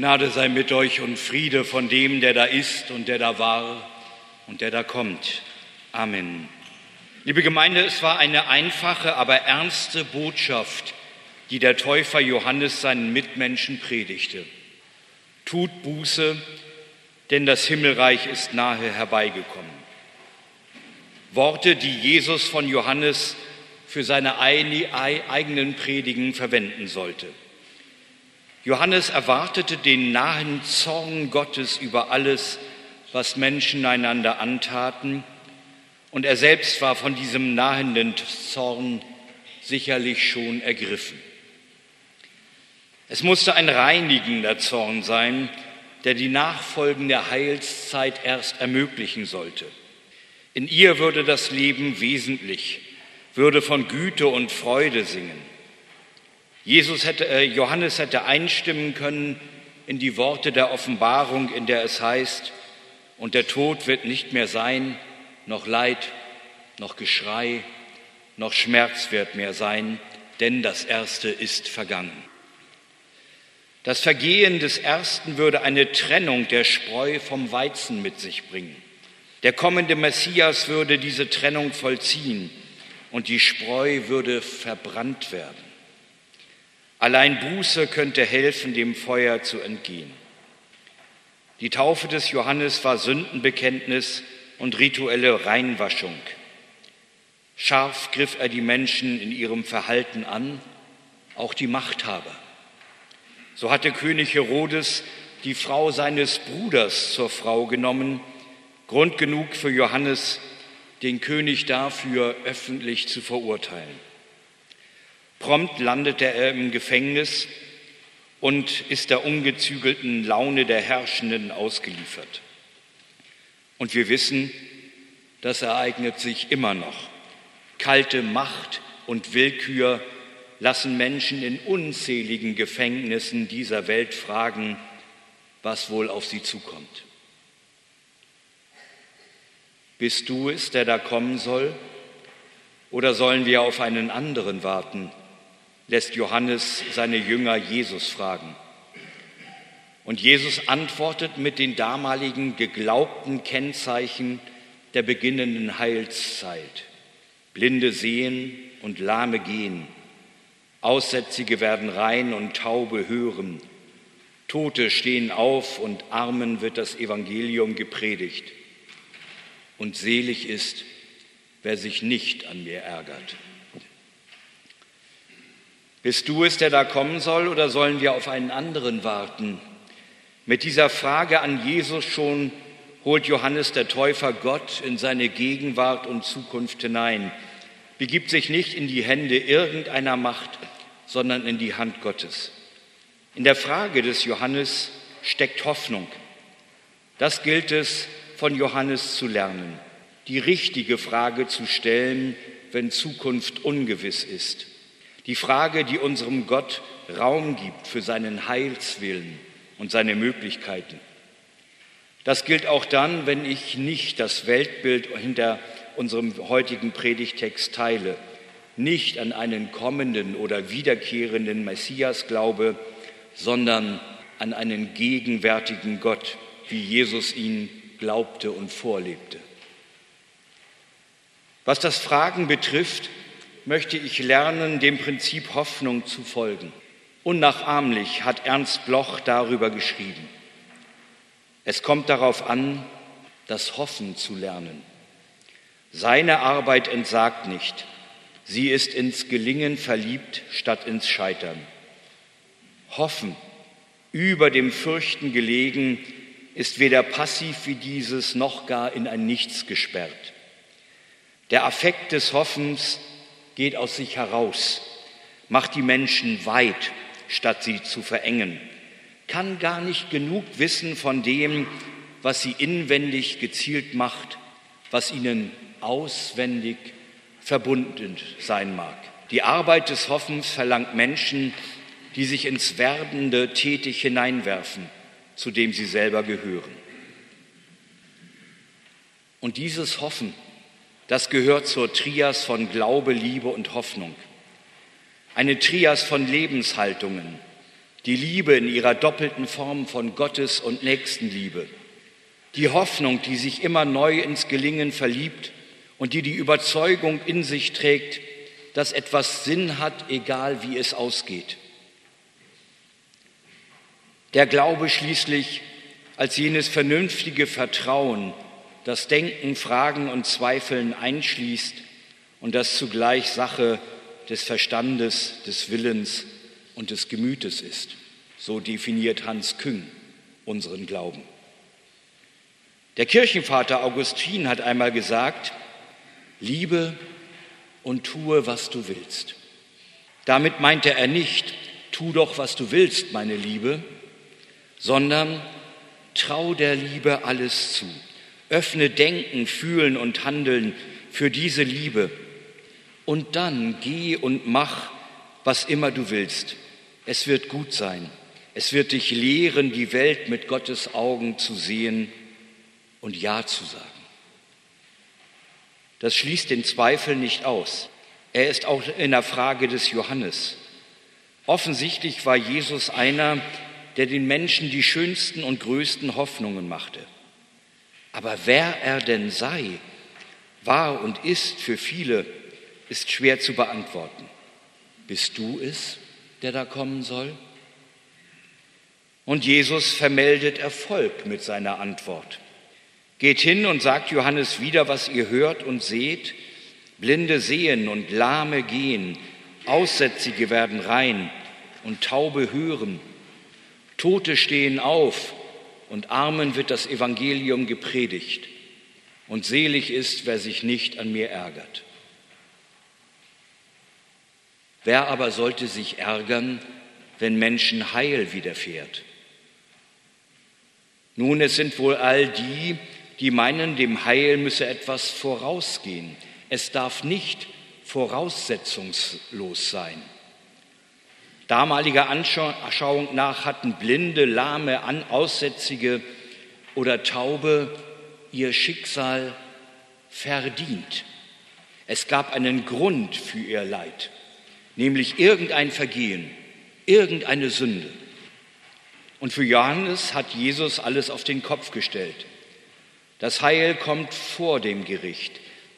Gnade sei mit euch und Friede von dem, der da ist und der da war und der da kommt. Amen. Liebe Gemeinde, es war eine einfache, aber ernste Botschaft, die der Täufer Johannes seinen Mitmenschen predigte. Tut Buße, denn das Himmelreich ist nahe herbeigekommen. Worte, die Jesus von Johannes für seine eigenen Predigen verwenden sollte. Johannes erwartete den nahen Zorn Gottes über alles, was Menschen einander antaten, und er selbst war von diesem nahenden Zorn sicherlich schon ergriffen. Es musste ein reinigender Zorn sein, der die nachfolgende Heilszeit erst ermöglichen sollte. In ihr würde das Leben wesentlich, würde von Güte und Freude singen. Jesus hätte, äh, Johannes hätte einstimmen können in die Worte der Offenbarung, in der es heißt, und der Tod wird nicht mehr sein, noch Leid, noch Geschrei, noch Schmerz wird mehr sein, denn das Erste ist vergangen. Das Vergehen des Ersten würde eine Trennung der Spreu vom Weizen mit sich bringen. Der kommende Messias würde diese Trennung vollziehen und die Spreu würde verbrannt werden. Allein Buße könnte helfen, dem Feuer zu entgehen. Die Taufe des Johannes war Sündenbekenntnis und rituelle Reinwaschung. Scharf griff er die Menschen in ihrem Verhalten an, auch die Machthaber. So hatte König Herodes die Frau seines Bruders zur Frau genommen, Grund genug für Johannes, den König dafür öffentlich zu verurteilen. Prompt landet er im Gefängnis und ist der ungezügelten Laune der Herrschenden ausgeliefert. Und wir wissen, das ereignet sich immer noch. Kalte Macht und Willkür lassen Menschen in unzähligen Gefängnissen dieser Welt fragen, was wohl auf sie zukommt. Bist du es, der da kommen soll? Oder sollen wir auf einen anderen warten, lässt Johannes seine Jünger Jesus fragen. Und Jesus antwortet mit den damaligen geglaubten Kennzeichen der beginnenden Heilszeit. Blinde sehen und Lahme gehen, Aussätzige werden rein und Taube hören, Tote stehen auf und Armen wird das Evangelium gepredigt. Und selig ist, wer sich nicht an mir ärgert. Bist du es, der da kommen soll, oder sollen wir auf einen anderen warten? Mit dieser Frage an Jesus schon holt Johannes der Täufer Gott in seine Gegenwart und Zukunft hinein, begibt sich nicht in die Hände irgendeiner Macht, sondern in die Hand Gottes. In der Frage des Johannes steckt Hoffnung. Das gilt es von Johannes zu lernen, die richtige Frage zu stellen, wenn Zukunft ungewiss ist. Die Frage, die unserem Gott Raum gibt für seinen Heilswillen und seine Möglichkeiten. Das gilt auch dann, wenn ich nicht das Weltbild hinter unserem heutigen Predigtext teile, nicht an einen kommenden oder wiederkehrenden Messias glaube, sondern an einen gegenwärtigen Gott, wie Jesus ihn glaubte und vorlebte. Was das Fragen betrifft, möchte ich lernen, dem Prinzip Hoffnung zu folgen. Unnachahmlich hat Ernst Bloch darüber geschrieben. Es kommt darauf an, das Hoffen zu lernen. Seine Arbeit entsagt nicht. Sie ist ins Gelingen verliebt statt ins Scheitern. Hoffen, über dem Fürchten gelegen, ist weder passiv wie dieses noch gar in ein Nichts gesperrt. Der Affekt des Hoffens geht aus sich heraus, macht die Menschen weit, statt sie zu verengen, kann gar nicht genug wissen von dem, was sie inwendig gezielt macht, was ihnen auswendig verbunden sein mag. Die Arbeit des Hoffens verlangt Menschen, die sich ins Werdende tätig hineinwerfen, zu dem sie selber gehören. Und dieses Hoffen das gehört zur Trias von Glaube, Liebe und Hoffnung. Eine Trias von Lebenshaltungen, Die Liebe in ihrer doppelten Form von Gottes und Nächstenliebe. Die Hoffnung, die sich immer neu ins Gelingen verliebt und die die Überzeugung in sich trägt, dass etwas Sinn hat, egal wie es ausgeht. Der Glaube schließlich als jenes vernünftige Vertrauen, das Denken, Fragen und Zweifeln einschließt und das zugleich Sache des Verstandes, des Willens und des Gemütes ist. So definiert Hans Küng unseren Glauben. Der Kirchenvater Augustin hat einmal gesagt, liebe und tue, was du willst. Damit meinte er nicht, tu doch, was du willst, meine Liebe, sondern trau der Liebe alles zu. Öffne Denken, Fühlen und Handeln für diese Liebe. Und dann geh und mach, was immer du willst. Es wird gut sein. Es wird dich lehren, die Welt mit Gottes Augen zu sehen und Ja zu sagen. Das schließt den Zweifel nicht aus. Er ist auch in der Frage des Johannes. Offensichtlich war Jesus einer, der den Menschen die schönsten und größten Hoffnungen machte. Aber wer er denn sei, war und ist für viele, ist schwer zu beantworten. Bist du es, der da kommen soll? Und Jesus vermeldet Erfolg mit seiner Antwort. Geht hin und sagt Johannes wieder, was ihr hört und seht. Blinde sehen und Lahme gehen, Aussätzige werden rein und Taube hören. Tote stehen auf und Armen wird das Evangelium gepredigt. Und selig ist, wer sich nicht an mir ärgert. Wer aber sollte sich ärgern, wenn Menschen Heil widerfährt? Nun, es sind wohl all die, die meinen, dem Heil müsse etwas vorausgehen. Es darf nicht voraussetzungslos sein. Damaliger Anschauung nach hatten Blinde, Lahme, Aussätzige oder Taube ihr Schicksal verdient. Es gab einen Grund für ihr Leid, nämlich irgendein Vergehen, irgendeine Sünde. Und für Johannes hat Jesus alles auf den Kopf gestellt. Das Heil kommt vor dem Gericht,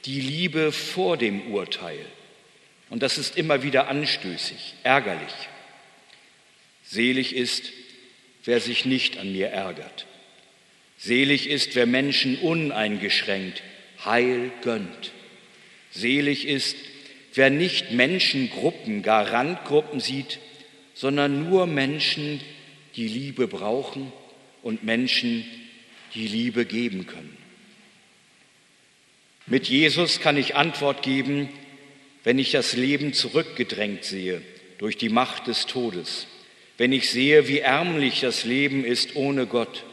die Liebe vor dem Urteil. Und das ist immer wieder anstößig, ärgerlich. Selig ist, wer sich nicht an mir ärgert. Selig ist, wer Menschen uneingeschränkt Heil gönnt. Selig ist, wer nicht Menschengruppen, gar Randgruppen sieht, sondern nur Menschen, die Liebe brauchen und Menschen, die Liebe geben können. Mit Jesus kann ich Antwort geben, wenn ich das Leben zurückgedrängt sehe durch die Macht des Todes wenn ich sehe, wie ärmlich das Leben ist ohne Gott,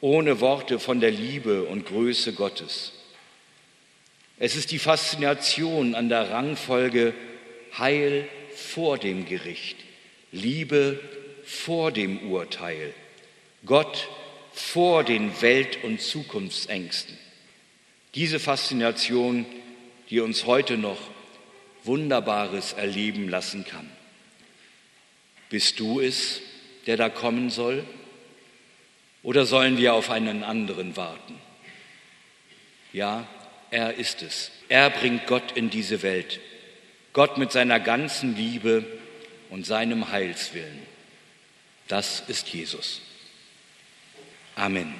ohne Worte von der Liebe und Größe Gottes. Es ist die Faszination an der Rangfolge Heil vor dem Gericht, Liebe vor dem Urteil, Gott vor den Welt- und Zukunftsängsten. Diese Faszination, die uns heute noch Wunderbares erleben lassen kann. Bist du es, der da kommen soll? Oder sollen wir auf einen anderen warten? Ja, er ist es. Er bringt Gott in diese Welt. Gott mit seiner ganzen Liebe und seinem Heilswillen. Das ist Jesus. Amen.